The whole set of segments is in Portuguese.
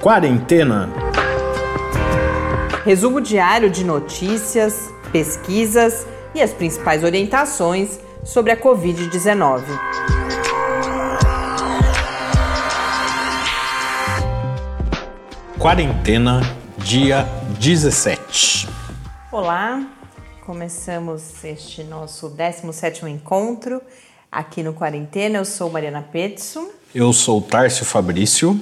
Quarentena. Resumo diário de notícias, pesquisas e as principais orientações sobre a Covid-19. Quarentena, dia 17. Olá, começamos este nosso 17º encontro aqui no Quarentena. Eu sou Mariana Petson. Eu sou Tárcio Fabrício.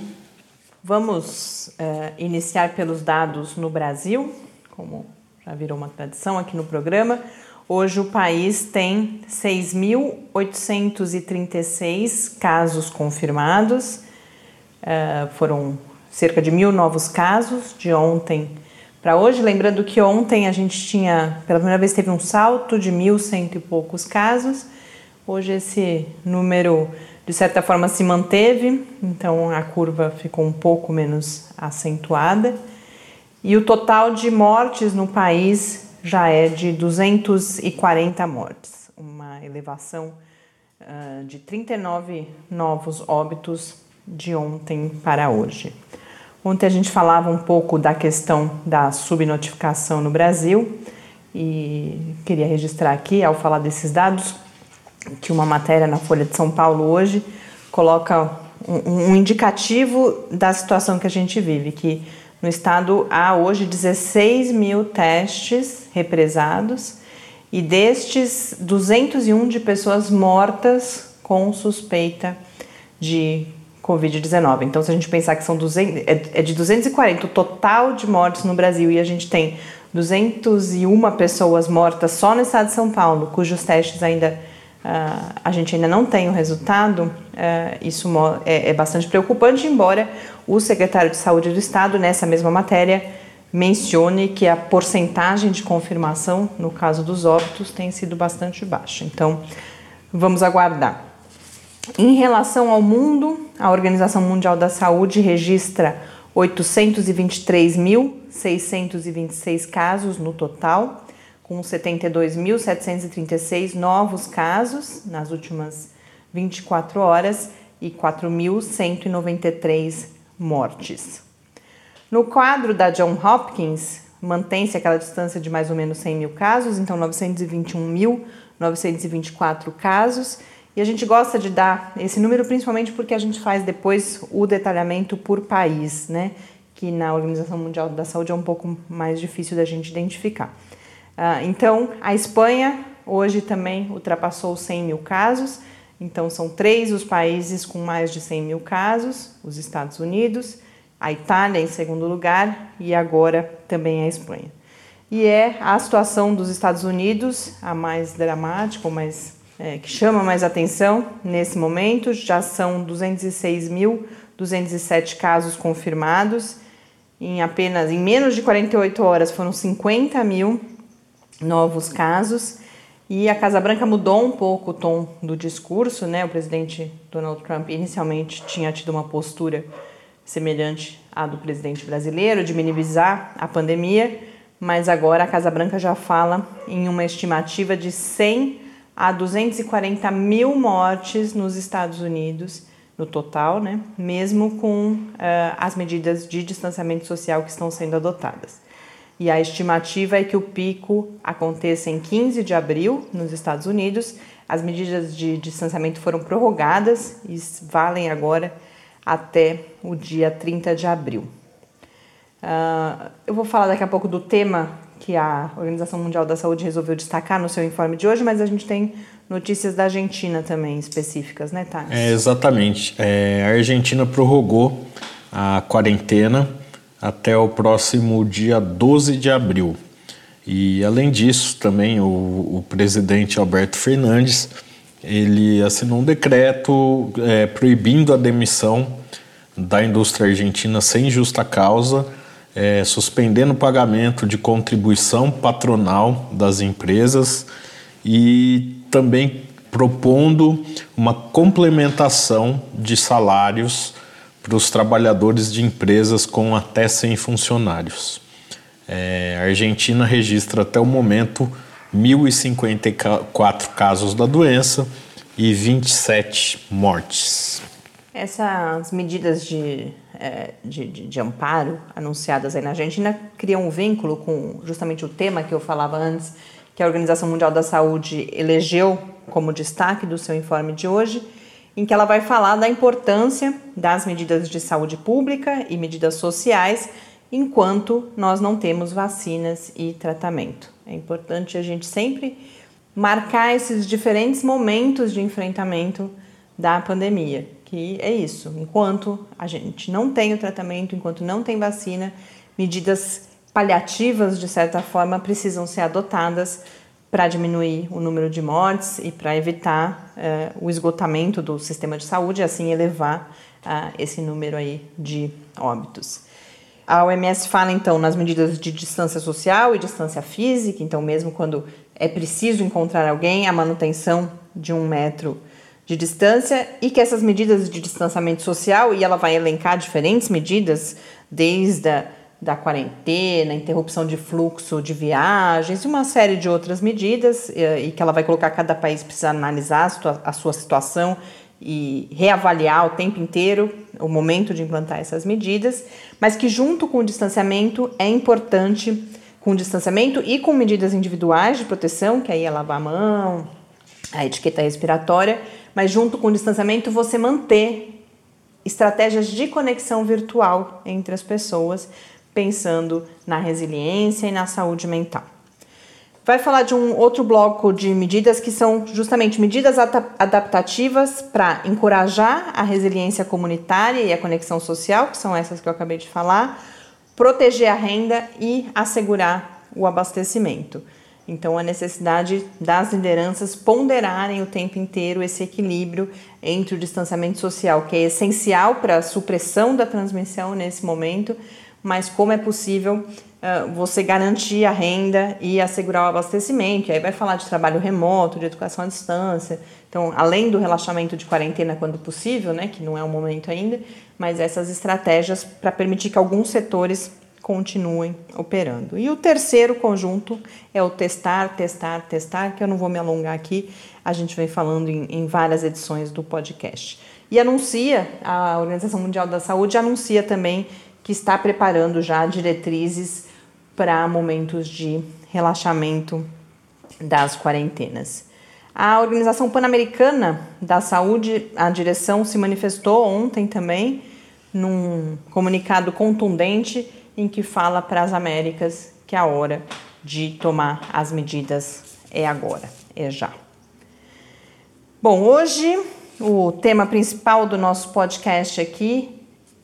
Vamos uh, iniciar pelos dados no Brasil, como já virou uma tradição aqui no programa. Hoje o país tem 6.836 casos confirmados, uh, foram cerca de mil novos casos de ontem para hoje. Lembrando que ontem a gente tinha, pela primeira vez, teve um salto de mil cento e poucos casos. Hoje esse número de certa forma se manteve, então a curva ficou um pouco menos acentuada. E o total de mortes no país já é de 240 mortes, uma elevação uh, de 39 novos óbitos de ontem para hoje. Ontem a gente falava um pouco da questão da subnotificação no Brasil e queria registrar aqui, ao falar desses dados, que uma matéria na Folha de São Paulo hoje coloca um, um indicativo da situação que a gente vive, que no estado há hoje 16 mil testes represados e destes 201 de pessoas mortas com suspeita de Covid-19. Então, se a gente pensar que são 200, é, é de 240 o total de mortes no Brasil e a gente tem 201 pessoas mortas só no estado de São Paulo, cujos testes ainda uh, a gente ainda não tem o resultado, uh, isso é, é bastante preocupante, embora o secretário de Saúde do Estado, nessa mesma matéria, mencione que a porcentagem de confirmação, no caso dos óbitos, tem sido bastante baixa. Então, vamos aguardar. Em relação ao mundo, a Organização Mundial da Saúde registra 823.626 casos no total, com 72.736 novos casos nas últimas 24 horas e 4.193 mortes. No quadro da John Hopkins, mantém-se aquela distância de mais ou menos 100 mil casos, então 921.924 casos. E a gente gosta de dar esse número principalmente porque a gente faz depois o detalhamento por país, né? Que na Organização Mundial da Saúde é um pouco mais difícil da gente identificar. Uh, então, a Espanha hoje também ultrapassou 100 mil casos. Então, são três os países com mais de 100 mil casos: os Estados Unidos, a Itália em segundo lugar e agora também a Espanha. E é a situação dos Estados Unidos a mais dramática, mais, é, que chama mais atenção nesse momento. Já são 206.207 casos confirmados. Em apenas em menos de 48 horas foram 50 mil novos casos. E a Casa Branca mudou um pouco o tom do discurso, né? O presidente Donald Trump inicialmente tinha tido uma postura semelhante à do presidente brasileiro, de minimizar a pandemia, mas agora a Casa Branca já fala em uma estimativa de 100 a 240 mil mortes nos Estados Unidos, no total, né? Mesmo com uh, as medidas de distanciamento social que estão sendo adotadas e a estimativa é que o pico aconteça em 15 de abril nos Estados Unidos. As medidas de distanciamento foram prorrogadas e valem agora até o dia 30 de abril. Uh, eu vou falar daqui a pouco do tema que a Organização Mundial da Saúde resolveu destacar no seu informe de hoje, mas a gente tem notícias da Argentina também específicas, né, Thales? É, exatamente. É, a Argentina prorrogou a quarentena até o próximo dia 12 de abril. E além disso, também o, o presidente Alberto Fernandes ele assinou um decreto é, proibindo a demissão da indústria argentina sem justa causa, é, suspendendo o pagamento de contribuição patronal das empresas e também propondo uma complementação de salários para os trabalhadores de empresas com até 100 funcionários. É, a Argentina registra até o momento 1.054 casos da doença e 27 mortes. Essas medidas de, é, de, de, de, amparo anunciadas aí na Argentina criam um vínculo com justamente o tema que eu falava antes, que a Organização Mundial da Saúde elegeu como destaque do seu informe de hoje, em que ela vai falar da importância das medidas de saúde pública e medidas sociais enquanto nós não temos vacinas e tratamento. É importante a gente sempre marcar esses diferentes momentos de enfrentamento da pandemia, que é isso. Enquanto a gente não tem o tratamento, enquanto não tem vacina, medidas paliativas, de certa forma, precisam ser adotadas para diminuir o número de mortes e para evitar uh, o esgotamento do sistema de saúde e assim elevar uh, esse número aí de óbitos. A OMS fala então nas medidas de distância social e distância física, então mesmo quando é preciso encontrar alguém, a manutenção de um metro de distância e que essas medidas de distanciamento social, e ela vai elencar diferentes medidas, desde a da quarentena, interrupção de fluxo de viagens e uma série de outras medidas, e, que ela vai colocar cada país precisa analisar a sua situação e reavaliar o tempo inteiro o momento de implantar essas medidas, mas que junto com o distanciamento é importante com distanciamento e com medidas individuais de proteção, que aí é lavar a mão, a etiqueta respiratória, mas junto com o distanciamento você manter estratégias de conexão virtual entre as pessoas pensando na resiliência e na saúde mental. Vai falar de um outro bloco de medidas que são justamente medidas adaptativas para encorajar a resiliência comunitária e a conexão social, que são essas que eu acabei de falar, proteger a renda e assegurar o abastecimento. Então, a necessidade das lideranças ponderarem o tempo inteiro esse equilíbrio entre o distanciamento social, que é essencial para a supressão da transmissão nesse momento, mas como é possível uh, você garantir a renda e assegurar o abastecimento. E aí vai falar de trabalho remoto, de educação à distância. Então, além do relaxamento de quarentena quando possível, né, que não é o momento ainda, mas essas estratégias para permitir que alguns setores continuem operando. E o terceiro conjunto é o testar, testar, testar, que eu não vou me alongar aqui, a gente vem falando em, em várias edições do podcast. E anuncia, a Organização Mundial da Saúde anuncia também que está preparando já diretrizes para momentos de relaxamento das quarentenas. A Organização Pan-Americana da Saúde, a direção se manifestou ontem também num comunicado contundente em que fala para as Américas que a hora de tomar as medidas é agora, é já. Bom, hoje o tema principal do nosso podcast aqui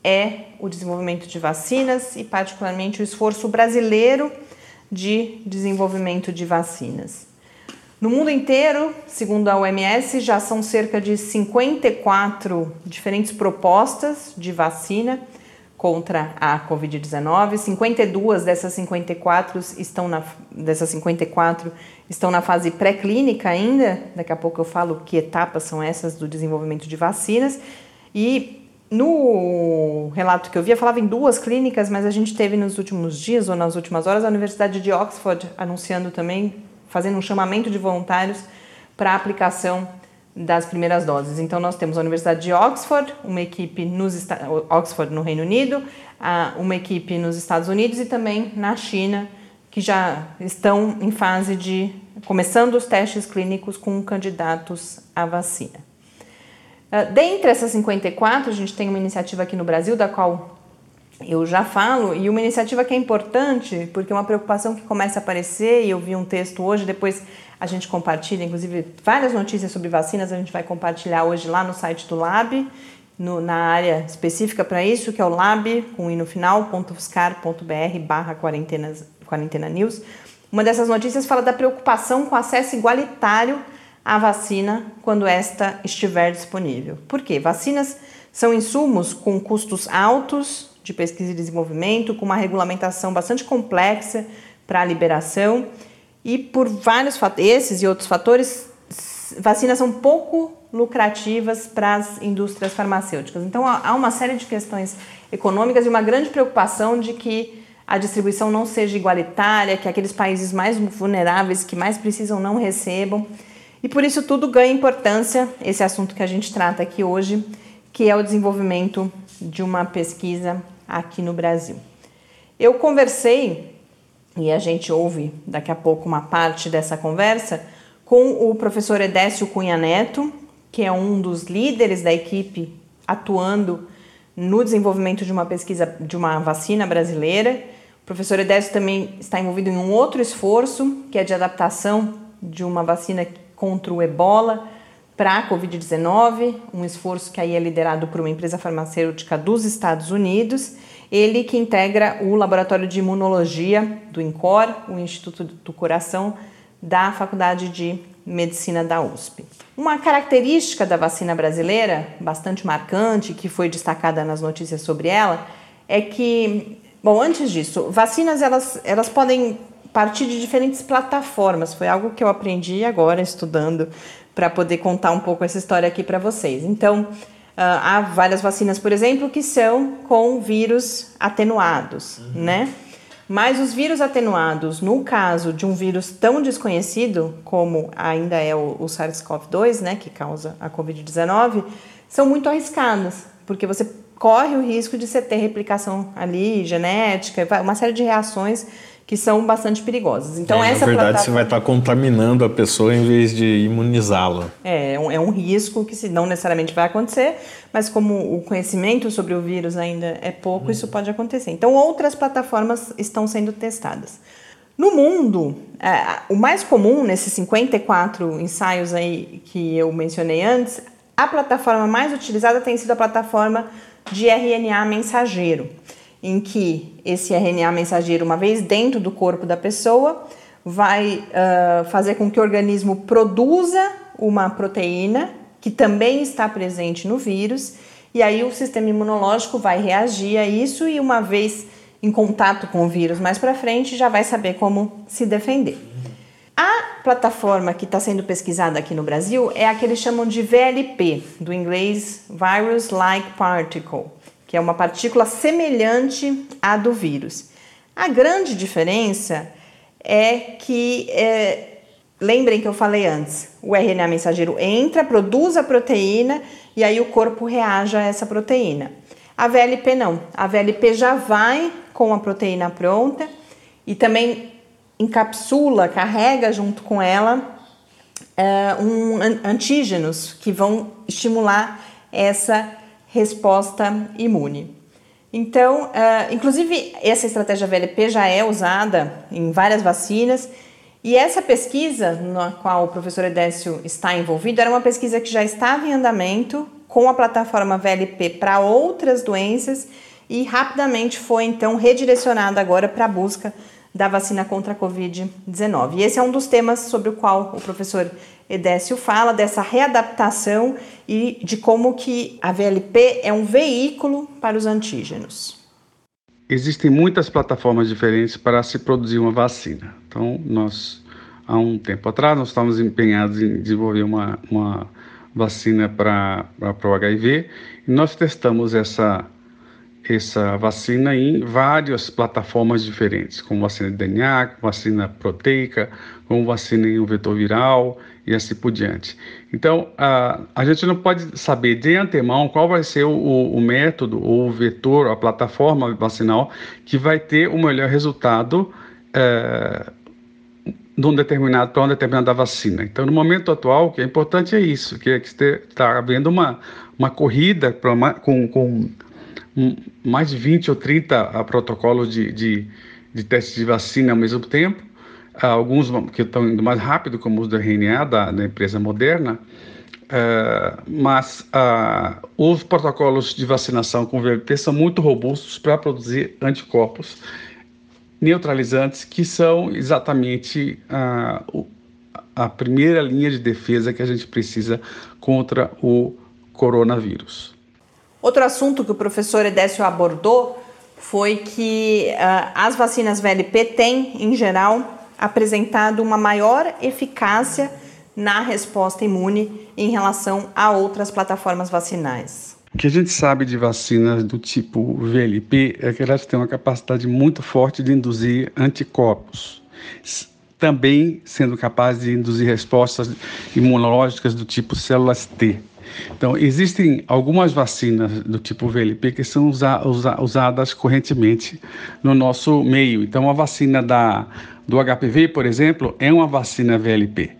é o desenvolvimento de vacinas e, particularmente, o esforço brasileiro de desenvolvimento de vacinas. No mundo inteiro, segundo a OMS, já são cerca de 54 diferentes propostas de vacina contra a Covid-19. 52 dessas 54 estão na dessas 54 estão na fase pré-clínica ainda. Daqui a pouco eu falo que etapas são essas do desenvolvimento de vacinas. E no relato que eu via, falava em duas clínicas, mas a gente teve nos últimos dias ou nas últimas horas a Universidade de Oxford anunciando também, fazendo um chamamento de voluntários para a aplicação das primeiras doses. Então nós temos a Universidade de Oxford, uma equipe nos Oxford no Reino Unido, uma equipe nos Estados Unidos e também na China, que já estão em fase de começando os testes clínicos com candidatos à vacina. Ah, dentre essas 54, a gente tem uma iniciativa aqui no Brasil, da qual eu já falo, e uma iniciativa que é importante, porque é uma preocupação que começa a aparecer, e eu vi um texto hoje, depois a gente compartilha, inclusive várias notícias sobre vacinas, a gente vai compartilhar hoje lá no site do Lab, no, na área específica para isso, que é o lab, com no final, barra quarentena news. Uma dessas notícias fala da preocupação com acesso igualitário a vacina quando esta estiver disponível. Por quê? Vacinas são insumos com custos altos de pesquisa e desenvolvimento, com uma regulamentação bastante complexa para a liberação e por vários esses e outros fatores, vacinas são pouco lucrativas para as indústrias farmacêuticas. Então há uma série de questões econômicas e uma grande preocupação de que a distribuição não seja igualitária, que aqueles países mais vulneráveis que mais precisam não recebam. E por isso tudo ganha importância esse assunto que a gente trata aqui hoje, que é o desenvolvimento de uma pesquisa aqui no Brasil. Eu conversei, e a gente ouve daqui a pouco uma parte dessa conversa, com o professor Edécio Cunha Neto, que é um dos líderes da equipe atuando no desenvolvimento de uma pesquisa de uma vacina brasileira. O professor Edécio também está envolvido em um outro esforço, que é de adaptação de uma vacina contra o ebola para a Covid-19, um esforço que aí é liderado por uma empresa farmacêutica dos Estados Unidos. Ele que integra o Laboratório de Imunologia do INCOR, o Instituto do Coração da Faculdade de Medicina da USP. Uma característica da vacina brasileira, bastante marcante, que foi destacada nas notícias sobre ela, é que, bom, antes disso, vacinas elas, elas podem partir de diferentes plataformas. Foi algo que eu aprendi agora estudando para poder contar um pouco essa história aqui para vocês. Então, ah, há várias vacinas, por exemplo, que são com vírus atenuados, uhum. né? Mas os vírus atenuados, no caso de um vírus tão desconhecido como ainda é o, o SARS-CoV-2, né, que causa a Covid-19, são muito arriscadas, porque você corre o risco de você ter replicação ali genética, uma série de reações que são bastante perigosas. Então, é, essa na verdade, plataforma... você vai estar contaminando a pessoa em vez de imunizá-la. É, é um, é um risco que se não necessariamente vai acontecer, mas como o conhecimento sobre o vírus ainda é pouco, hum. isso pode acontecer. Então, outras plataformas estão sendo testadas. No mundo, é, o mais comum nesses 54 ensaios aí que eu mencionei antes, a plataforma mais utilizada tem sido a plataforma de RNA mensageiro em que esse RNA mensageiro, uma vez dentro do corpo da pessoa, vai uh, fazer com que o organismo produza uma proteína que também está presente no vírus, e aí o sistema imunológico vai reagir a isso e uma vez em contato com o vírus mais para frente já vai saber como se defender. A plataforma que está sendo pesquisada aqui no Brasil é a que eles chamam de VLP, do inglês Virus Like Particle que é uma partícula semelhante à do vírus. A grande diferença é que, é, lembrem que eu falei antes, o RNA mensageiro entra, produz a proteína e aí o corpo reage a essa proteína. A VLP não, a VLP já vai com a proteína pronta e também encapsula, carrega junto com ela uh, um, antígenos que vão estimular essa resposta imune. Então, uh, inclusive, essa estratégia VLP já é usada em várias vacinas. E essa pesquisa, na qual o professor Edécio está envolvido, era uma pesquisa que já estava em andamento com a plataforma VLP para outras doenças e rapidamente foi então redirecionada agora para a busca da vacina contra a Covid-19. E esse é um dos temas sobre o qual o professor Edécio fala, dessa readaptação e de como que a VLP é um veículo para os antígenos. Existem muitas plataformas diferentes para se produzir uma vacina. Então, nós, há um tempo atrás, nós estávamos empenhados em desenvolver uma, uma vacina para, para o HIV e nós testamos essa essa vacina em várias plataformas diferentes, como vacina de DNA, vacina proteica, como vacina em um vetor viral e assim por diante. Então, a, a gente não pode saber de antemão qual vai ser o, o método ou o vetor, a plataforma vacinal que vai ter o melhor resultado é, de um determinado, para uma determinada vacina. Então, no momento atual, o que é importante é isso, que é que está havendo uma, uma corrida pra, com, com mais de 20 ou 30 ah, protocolos de, de, de testes de vacina ao mesmo tempo, ah, alguns que estão indo mais rápido, como os do RNA da, da empresa Moderna, uh, mas uh, os protocolos de vacinação com VLP são muito robustos para produzir anticorpos neutralizantes, que são exatamente uh, a primeira linha de defesa que a gente precisa contra o coronavírus. Outro assunto que o professor Edécio abordou foi que uh, as vacinas VLP têm, em geral, apresentado uma maior eficácia na resposta imune em relação a outras plataformas vacinais. O que a gente sabe de vacinas do tipo VLP é que elas têm uma capacidade muito forte de induzir anticorpos, também sendo capazes de induzir respostas imunológicas do tipo células T. Então, existem algumas vacinas do tipo VLP que são usa, usa, usadas correntemente no nosso meio. Então, a vacina da, do HPV, por exemplo, é uma vacina VLP.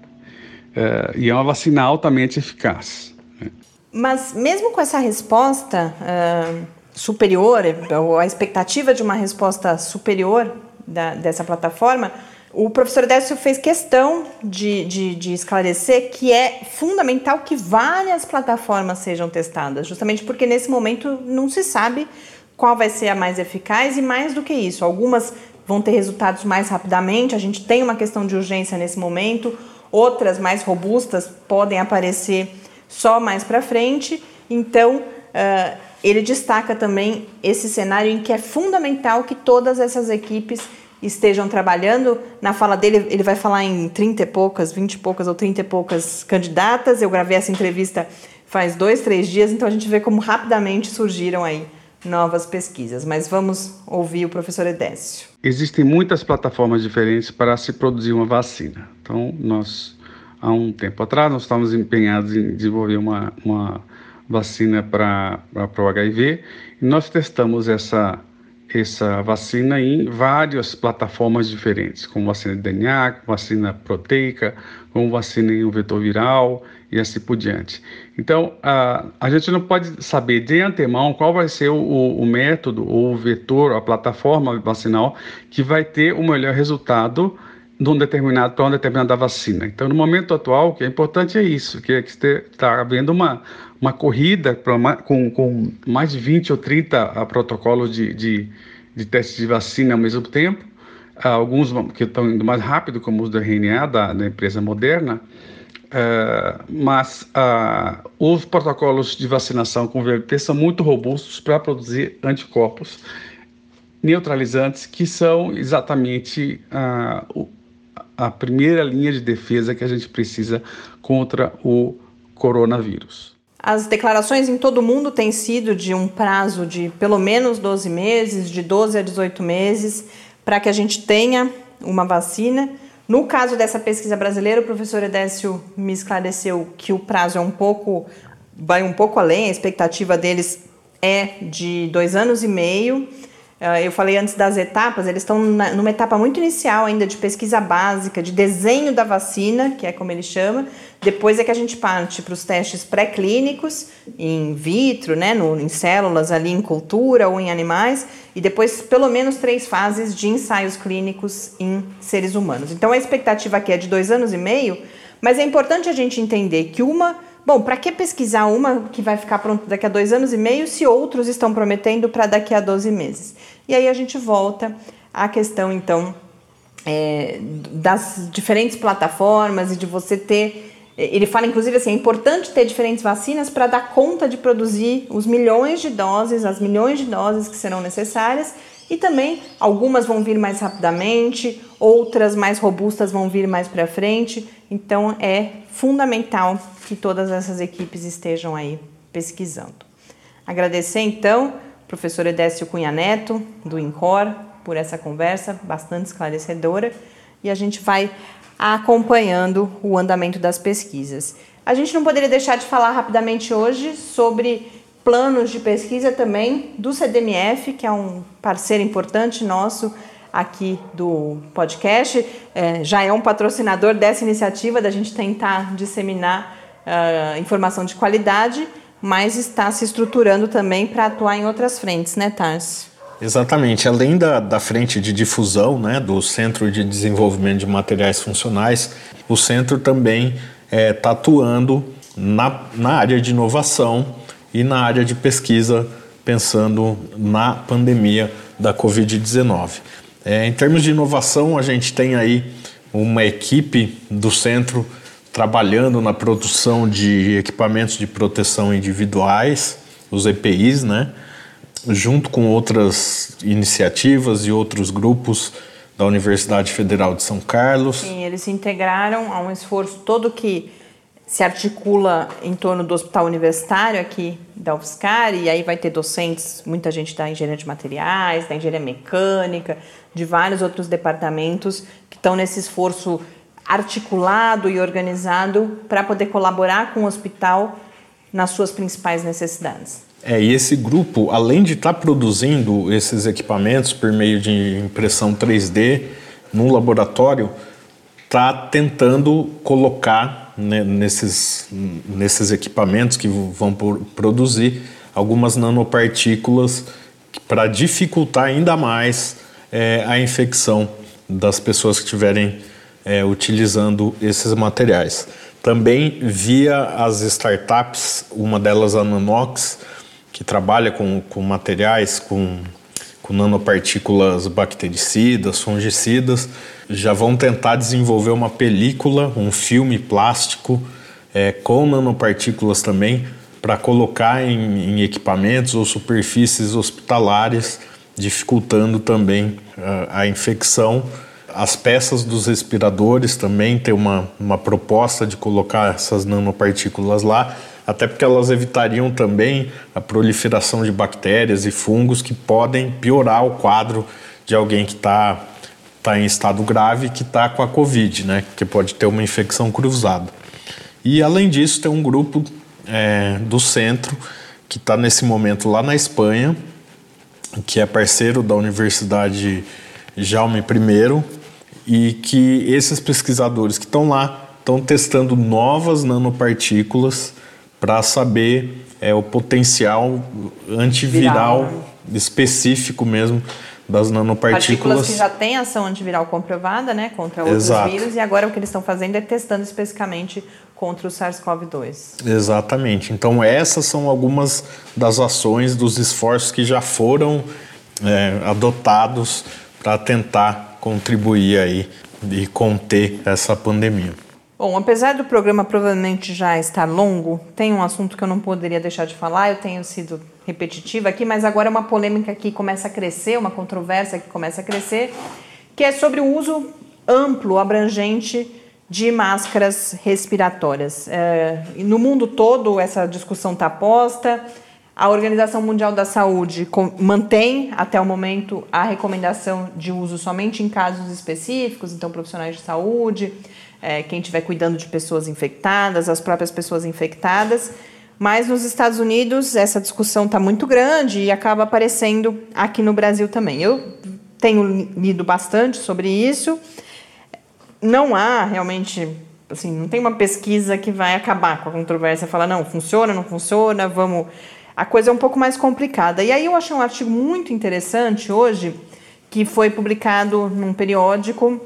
É, e é uma vacina altamente eficaz. Mas, mesmo com essa resposta uh, superior, ou a expectativa de uma resposta superior da, dessa plataforma, o professor Décio fez questão de, de, de, esclarecer que é fundamental que várias plataformas sejam testadas, justamente porque nesse momento não se sabe qual vai ser a mais eficaz e mais do que isso, algumas vão ter resultados mais rapidamente, a gente tem uma questão de urgência nesse momento, outras mais robustas podem aparecer só mais para frente, então uh, ele destaca também esse cenário em que é fundamental que todas essas equipes estejam trabalhando. Na fala dele, ele vai falar em 30 e poucas, 20 e poucas ou 30 e poucas candidatas. Eu gravei essa entrevista faz dois, três dias, então a gente vê como rapidamente surgiram aí novas pesquisas. Mas vamos ouvir o professor Edécio. Existem muitas plataformas diferentes para se produzir uma vacina. Então, nós, há um tempo atrás, nós estávamos empenhados em desenvolver uma, uma vacina para o HIV e nós testamos essa essa vacina em várias plataformas diferentes, como vacina de DNA, vacina proteica, como vacina em um vetor viral e assim por diante. Então, a, a gente não pode saber de antemão qual vai ser o, o método ou o vetor, a plataforma vacinal que vai ter o melhor resultado de um determinado para uma determinada vacina. Então, no momento atual, o que é importante é isso, que é que está havendo uma, uma corrida com, com mais de 20 ou 30 ah, protocolos de, de, de testes de vacina ao mesmo tempo, uh, alguns que estão indo mais rápido, como os do RNA da, da empresa Moderna, uh, mas uh, os protocolos de vacinação com VLP são muito robustos para produzir anticorpos neutralizantes, que são exatamente a primeira linha de defesa que a gente precisa contra o coronavírus. As declarações em todo o mundo têm sido de um prazo de pelo menos 12 meses, de 12 a 18 meses, para que a gente tenha uma vacina. No caso dessa pesquisa brasileira, o professor Edécio me esclareceu que o prazo é um pouco, vai um pouco além, a expectativa deles é de dois anos e meio. Ah, eu falei antes das etapas, eles estão numa etapa muito inicial ainda de pesquisa básica, de desenho da vacina, que é como ele chama. Depois é que a gente parte para os testes pré-clínicos, in vitro, né, no, em células ali em cultura ou em animais, e depois pelo menos três fases de ensaios clínicos em seres humanos. Então a expectativa aqui é de dois anos e meio, mas é importante a gente entender que uma Bom, para que pesquisar uma que vai ficar pronta daqui a dois anos e meio se outros estão prometendo para daqui a 12 meses? E aí a gente volta à questão, então, é, das diferentes plataformas e de você ter. Ele fala, inclusive, assim: é importante ter diferentes vacinas para dar conta de produzir os milhões de doses, as milhões de doses que serão necessárias. E também algumas vão vir mais rapidamente, outras mais robustas vão vir mais para frente. Então é fundamental que todas essas equipes estejam aí pesquisando. Agradecer então professor Edécio Cunha Neto, do INCOR, por essa conversa bastante esclarecedora e a gente vai acompanhando o andamento das pesquisas. A gente não poderia deixar de falar rapidamente hoje sobre planos de pesquisa também do CDMF, que é um parceiro importante nosso aqui do podcast, é, já é um patrocinador dessa iniciativa da gente tentar disseminar uh, informação de qualidade, mas está se estruturando também para atuar em outras frentes, né, Tarso? Exatamente. Além da, da frente de difusão, né, do Centro de Desenvolvimento de Materiais Funcionais, o centro também está é, tá atuando na, na área de inovação e na área de pesquisa, pensando na pandemia da Covid-19. É, em termos de inovação, a gente tem aí uma equipe do centro trabalhando na produção de equipamentos de proteção individuais, os EPIs, né? junto com outras iniciativas e outros grupos da Universidade Federal de São Carlos. Sim, eles se integraram a um esforço todo que se articula em torno do hospital universitário aqui da UFSCar, e aí vai ter docentes, muita gente da engenharia de materiais, da engenharia mecânica, de vários outros departamentos que estão nesse esforço articulado e organizado para poder colaborar com o hospital nas suas principais necessidades. É, e esse grupo, além de estar tá produzindo esses equipamentos por meio de impressão 3D no laboratório, está tentando colocar né, nesses, nesses equipamentos que vão por, produzir algumas nanopartículas para dificultar ainda mais é, a infecção das pessoas que estiverem é, utilizando esses materiais. Também via as startups, uma delas a Nanox, que trabalha com, com materiais, com, com nanopartículas bactericidas, fungicidas, já vão tentar desenvolver uma película, um filme plástico é, com nanopartículas também, para colocar em, em, equipamentos ou superfícies hospitalares, dificultando também a, a infecção as peças dos respiradores também tem uma, uma proposta de colocar essas nanopartículas lá, até porque elas evitariam também a proliferação de bactérias e fungos que podem piorar o quadro de alguém que está tá em estado grave que está com a Covid, né? Que pode ter uma infecção cruzada. E além disso, tem um grupo é, do centro que está nesse momento lá na Espanha, que é parceiro da Universidade Jaume I, e que esses pesquisadores que estão lá estão testando novas nanopartículas para saber é, o potencial antiviral Viral, né? específico mesmo das nanopartículas. Partículas que já têm ação antiviral comprovada, né, contra outros Exato. vírus, e agora o que eles estão fazendo é testando especificamente contra o SARS-CoV-2. Exatamente. Então essas são algumas das ações, dos esforços que já foram é, adotados para tentar contribuir aí e conter essa pandemia. Bom, apesar do programa provavelmente já estar longo, tem um assunto que eu não poderia deixar de falar, eu tenho sido repetitiva aqui, mas agora é uma polêmica que começa a crescer, uma controvérsia que começa a crescer, que é sobre o uso amplo, abrangente de máscaras respiratórias. É, no mundo todo essa discussão está posta, a Organização Mundial da Saúde mantém até o momento a recomendação de uso somente em casos específicos, então profissionais de saúde, é, quem estiver cuidando de pessoas infectadas, as próprias pessoas infectadas. Mas nos Estados Unidos essa discussão está muito grande e acaba aparecendo aqui no Brasil também. Eu tenho lido bastante sobre isso. Não há realmente, assim, não tem uma pesquisa que vai acabar com a controvérsia, falar não, funciona, não funciona, vamos a coisa é um pouco mais complicada. E aí eu achei um artigo muito interessante hoje, que foi publicado num periódico,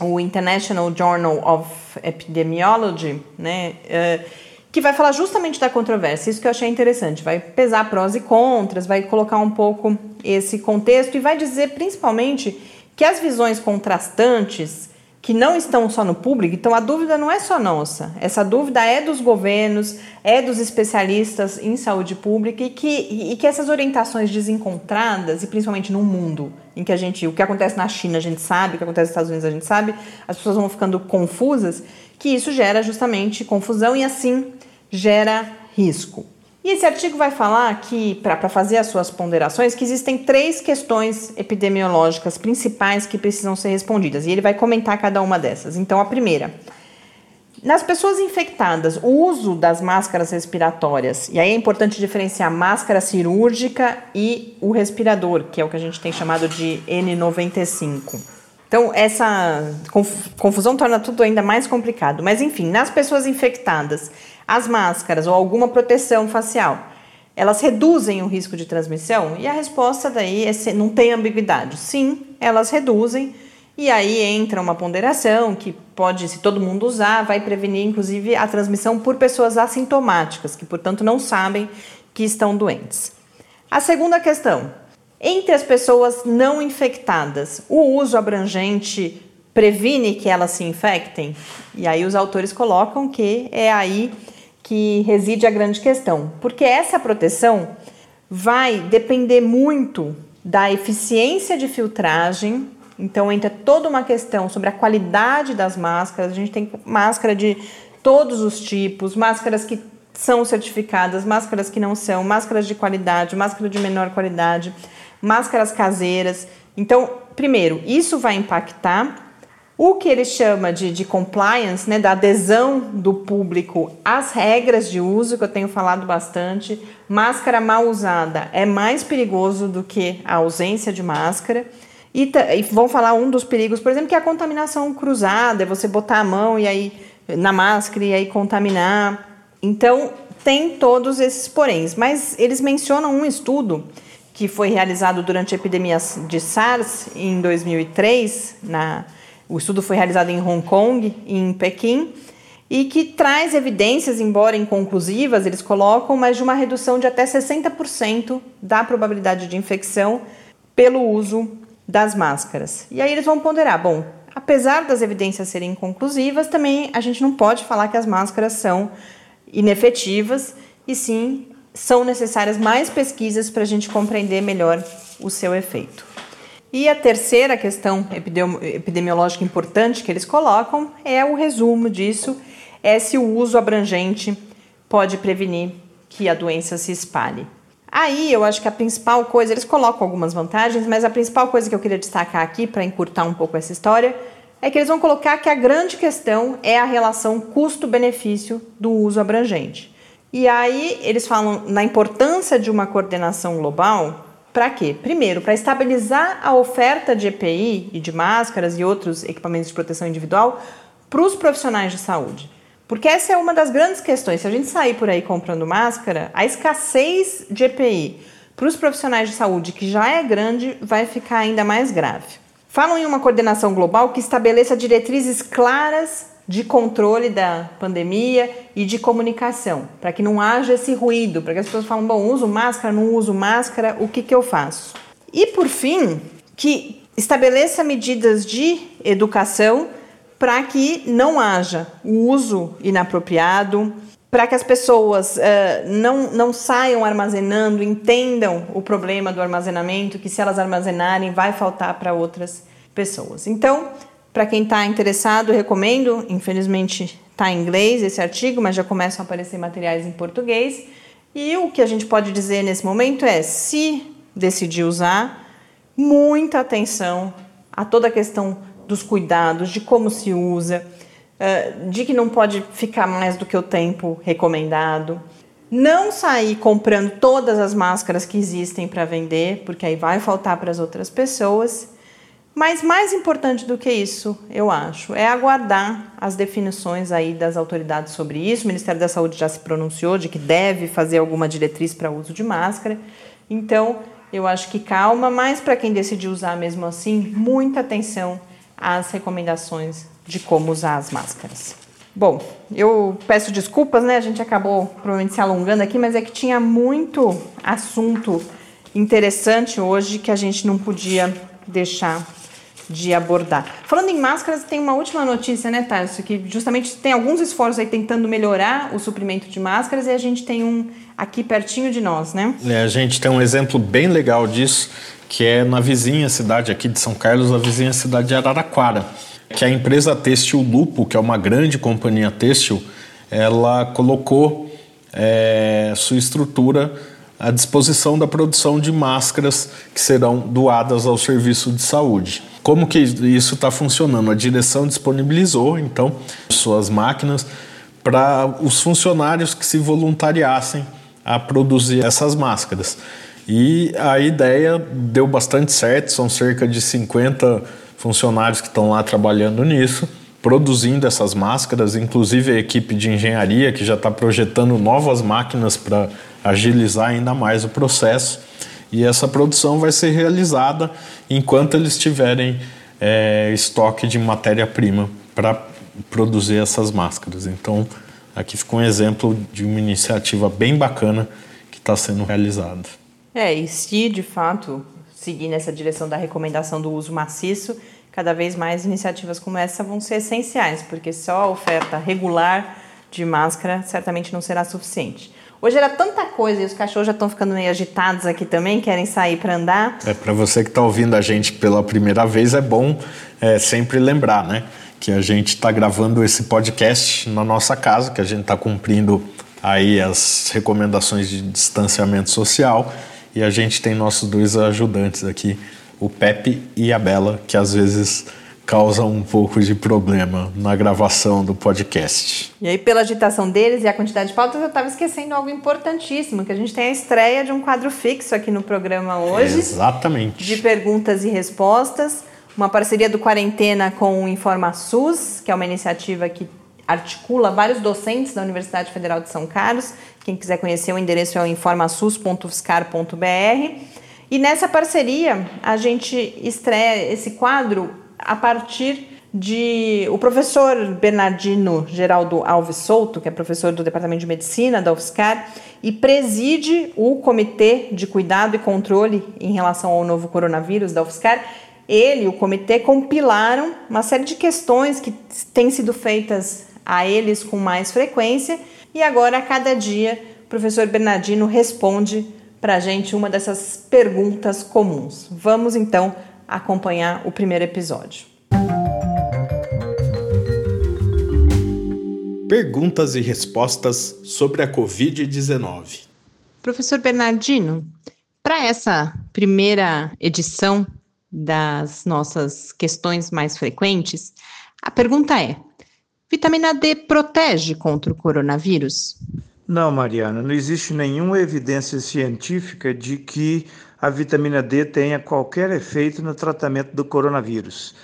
o International Journal of Epidemiology, né? Uh, que vai falar justamente da controvérsia. Isso que eu achei interessante. Vai pesar prós e contras, vai colocar um pouco esse contexto e vai dizer principalmente que as visões contrastantes que não estão só no público, então a dúvida não é só nossa, essa dúvida é dos governos, é dos especialistas em saúde pública e que, e que essas orientações desencontradas, e principalmente no mundo em que a gente, o que acontece na China a gente sabe, o que acontece nos Estados Unidos a gente sabe, as pessoas vão ficando confusas, que isso gera justamente confusão e assim gera risco. E esse artigo vai falar que, para fazer as suas ponderações, que existem três questões epidemiológicas principais que precisam ser respondidas. E ele vai comentar cada uma dessas. Então, a primeira. Nas pessoas infectadas, o uso das máscaras respiratórias, e aí é importante diferenciar máscara cirúrgica e o respirador, que é o que a gente tem chamado de N95. Então, essa confusão torna tudo ainda mais complicado. Mas, enfim, nas pessoas infectadas, as máscaras ou alguma proteção facial, elas reduzem o risco de transmissão? E a resposta daí é não tem ambiguidade. Sim, elas reduzem. E aí entra uma ponderação que pode, se todo mundo usar, vai prevenir inclusive a transmissão por pessoas assintomáticas, que portanto não sabem que estão doentes. A segunda questão: entre as pessoas não infectadas, o uso abrangente previne que elas se infectem? E aí os autores colocam que é aí que reside a grande questão, porque essa proteção vai depender muito da eficiência de filtragem. Então entra toda uma questão sobre a qualidade das máscaras. A gente tem máscara de todos os tipos, máscaras que são certificadas, máscaras que não são, máscaras de qualidade, máscara de menor qualidade, máscaras caseiras. Então, primeiro, isso vai impactar o que ele chama de, de compliance, né, da adesão do público às regras de uso, que eu tenho falado bastante. Máscara mal usada é mais perigoso do que a ausência de máscara. E, e vão falar um dos perigos, por exemplo, que é a contaminação cruzada, é você botar a mão e aí na máscara e aí contaminar. Então, tem todos esses poréns, mas eles mencionam um estudo que foi realizado durante a epidemia de SARS em 2003, na o estudo foi realizado em Hong Kong e em Pequim e que traz evidências, embora inconclusivas, eles colocam, mas de uma redução de até 60% da probabilidade de infecção pelo uso das máscaras. E aí eles vão ponderar, bom, apesar das evidências serem inconclusivas, também a gente não pode falar que as máscaras são inefetivas e sim são necessárias mais pesquisas para a gente compreender melhor o seu efeito. E a terceira questão epidemiológica importante que eles colocam é o resumo disso, é se o uso abrangente pode prevenir que a doença se espalhe. Aí eu acho que a principal coisa, eles colocam algumas vantagens, mas a principal coisa que eu queria destacar aqui para encurtar um pouco essa história é que eles vão colocar que a grande questão é a relação custo-benefício do uso abrangente. E aí eles falam na importância de uma coordenação global para quê? Primeiro, para estabilizar a oferta de EPI e de máscaras e outros equipamentos de proteção individual para os profissionais de saúde. Porque essa é uma das grandes questões. Se a gente sair por aí comprando máscara, a escassez de EPI para os profissionais de saúde, que já é grande, vai ficar ainda mais grave. Falam em uma coordenação global que estabeleça diretrizes claras de controle da pandemia e de comunicação, para que não haja esse ruído, para que as pessoas falem, bom, uso máscara, não uso máscara, o que, que eu faço? E por fim, que estabeleça medidas de educação para que não haja o uso inapropriado, para que as pessoas uh, não, não saiam armazenando, entendam o problema do armazenamento, que se elas armazenarem vai faltar para outras pessoas. Então, para quem está interessado, recomendo. Infelizmente está em inglês esse artigo, mas já começam a aparecer materiais em português. E o que a gente pode dizer nesse momento é: se decidir usar, muita atenção a toda a questão dos cuidados, de como se usa, eh, de que não pode ficar mais do que o tempo recomendado. Não sair comprando todas as máscaras que existem para vender, porque aí vai faltar para as outras pessoas. Mas mais importante do que isso, eu acho, é aguardar as definições aí das autoridades sobre isso. O Ministério da Saúde já se pronunciou de que deve fazer alguma diretriz para uso de máscara. Então, eu acho que calma, mas para quem decidir usar mesmo assim, muita atenção às recomendações de como usar as máscaras. Bom, eu peço desculpas, né? A gente acabou provavelmente se alongando aqui, mas é que tinha muito assunto interessante hoje que a gente não podia deixar de abordar. Falando em máscaras, tem uma última notícia, né, Tarso? Que justamente tem alguns esforços aí tentando melhorar o suprimento de máscaras e a gente tem um aqui pertinho de nós, né? É, a gente tem um exemplo bem legal disso, que é na vizinha cidade aqui de São Carlos, a vizinha cidade de Araraquara, que a empresa têxtil Lupo, que é uma grande companhia têxtil, ela colocou é, sua estrutura à disposição da produção de máscaras que serão doadas ao serviço de saúde. Como que isso está funcionando? A direção disponibilizou, então, suas máquinas para os funcionários que se voluntariassem a produzir essas máscaras. E a ideia deu bastante certo, são cerca de 50 funcionários que estão lá trabalhando nisso, produzindo essas máscaras, inclusive a equipe de engenharia que já está projetando novas máquinas para agilizar ainda mais o processo e essa produção vai ser realizada enquanto eles tiverem é, estoque de matéria-prima para produzir essas máscaras. Então, aqui fica um exemplo de uma iniciativa bem bacana que está sendo realizada. É, e se de fato seguir nessa direção da recomendação do uso maciço, cada vez mais iniciativas como essa vão ser essenciais, porque só a oferta regular de máscara certamente não será suficiente. Hoje era tanta coisa e os cachorros já estão ficando meio agitados aqui também, querem sair para andar. É para você que está ouvindo a gente pela primeira vez, é bom é, sempre lembrar, né? Que a gente está gravando esse podcast na nossa casa, que a gente está cumprindo aí as recomendações de distanciamento social e a gente tem nossos dois ajudantes aqui, o Pepe e a Bela, que às vezes causa um pouco de problema na gravação do podcast. E aí, pela agitação deles e a quantidade de pautas, eu estava esquecendo algo importantíssimo, que a gente tem a estreia de um quadro fixo aqui no programa hoje. Exatamente. De perguntas e respostas, uma parceria do Quarentena com o InformaSUS, que é uma iniciativa que articula vários docentes da Universidade Federal de São Carlos. Quem quiser conhecer, o endereço é o informasus.fiscar.br. E nessa parceria, a gente estreia esse quadro a partir de o professor Bernardino Geraldo Alves Souto, que é professor do Departamento de Medicina da UFSCar e preside o Comitê de Cuidado e Controle em relação ao novo coronavírus da UFSCar. Ele e o comitê compilaram uma série de questões que têm sido feitas a eles com mais frequência e agora a cada dia o professor Bernardino responde para a gente uma dessas perguntas comuns. Vamos então acompanhar o primeiro episódio. Perguntas e respostas sobre a Covid-19. Professor Bernardino, para essa primeira edição das nossas questões mais frequentes, a pergunta é: vitamina D protege contra o coronavírus? Não, Mariana, não existe nenhuma evidência científica de que a vitamina D tenha qualquer efeito no tratamento do coronavírus.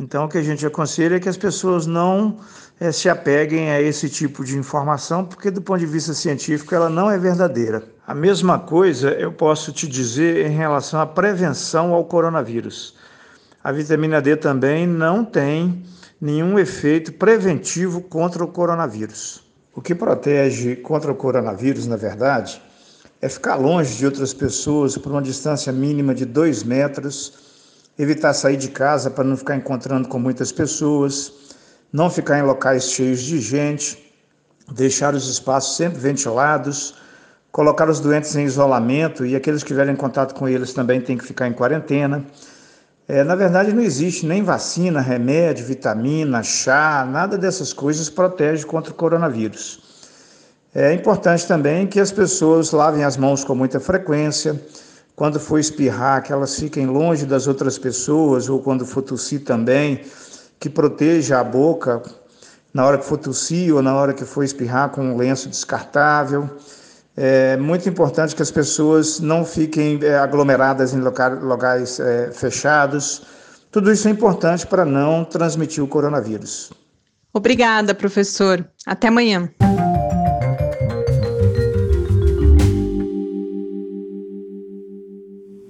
Então, o que a gente aconselha é que as pessoas não é, se apeguem a esse tipo de informação, porque, do ponto de vista científico, ela não é verdadeira. A mesma coisa eu posso te dizer em relação à prevenção ao coronavírus. A vitamina D também não tem nenhum efeito preventivo contra o coronavírus. O que protege contra o coronavírus, na verdade, é ficar longe de outras pessoas por uma distância mínima de dois metros, evitar sair de casa para não ficar encontrando com muitas pessoas, não ficar em locais cheios de gente, deixar os espaços sempre ventilados, colocar os doentes em isolamento e aqueles que tiverem contato com eles também têm que ficar em quarentena. É, na verdade, não existe nem vacina, remédio, vitamina, chá, nada dessas coisas protege contra o coronavírus. É importante também que as pessoas lavem as mãos com muita frequência. Quando for espirrar, que elas fiquem longe das outras pessoas, ou quando for tossir também, que proteja a boca na hora que for tossir ou na hora que for espirrar com um lenço descartável. É muito importante que as pessoas não fiquem é, aglomeradas em locais é, fechados. Tudo isso é importante para não transmitir o coronavírus. Obrigada, professor. Até amanhã.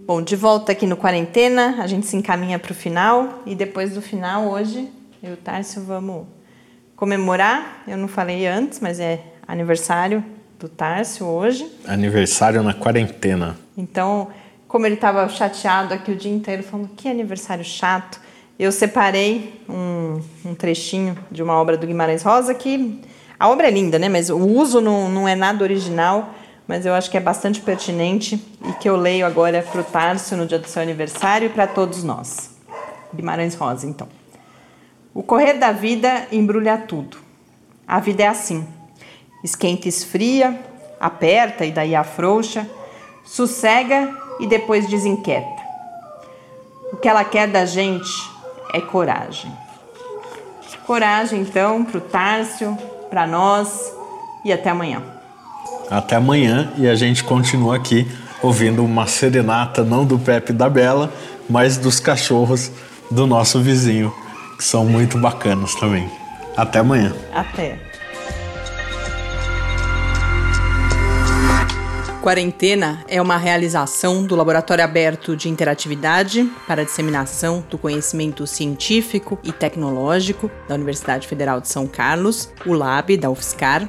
Bom, de volta aqui no Quarentena, a gente se encaminha para o final e depois do final, hoje, eu e o Tárcio vamos comemorar. Eu não falei antes, mas é aniversário do Tárcio hoje. Aniversário na quarentena. Então, como ele estava chateado aqui o dia inteiro, falando que aniversário chato, eu separei um, um, trechinho de uma obra do Guimarães Rosa que a obra é linda, né? Mas o uso não, não é nada original mas eu acho que é bastante pertinente e que eu leio agora para o Tarso no dia do seu aniversário e para todos nós. Guimarães Rosa, então. O correr da vida embrulha tudo. A vida é assim: esquenta e esfria, aperta e daí afrouxa, sossega e depois desinquieta. O que ela quer da gente é coragem. Coragem, então, para o Tárcio, para nós e até amanhã. Até amanhã e a gente continua aqui ouvindo uma serenata não do Pepe da Bela, mas dos cachorros do nosso vizinho, que são muito bacanas também. Até amanhã. Até. Quarentena é uma realização do Laboratório Aberto de Interatividade para a Disseminação do Conhecimento Científico e Tecnológico da Universidade Federal de São Carlos, o LAB da UFSCar,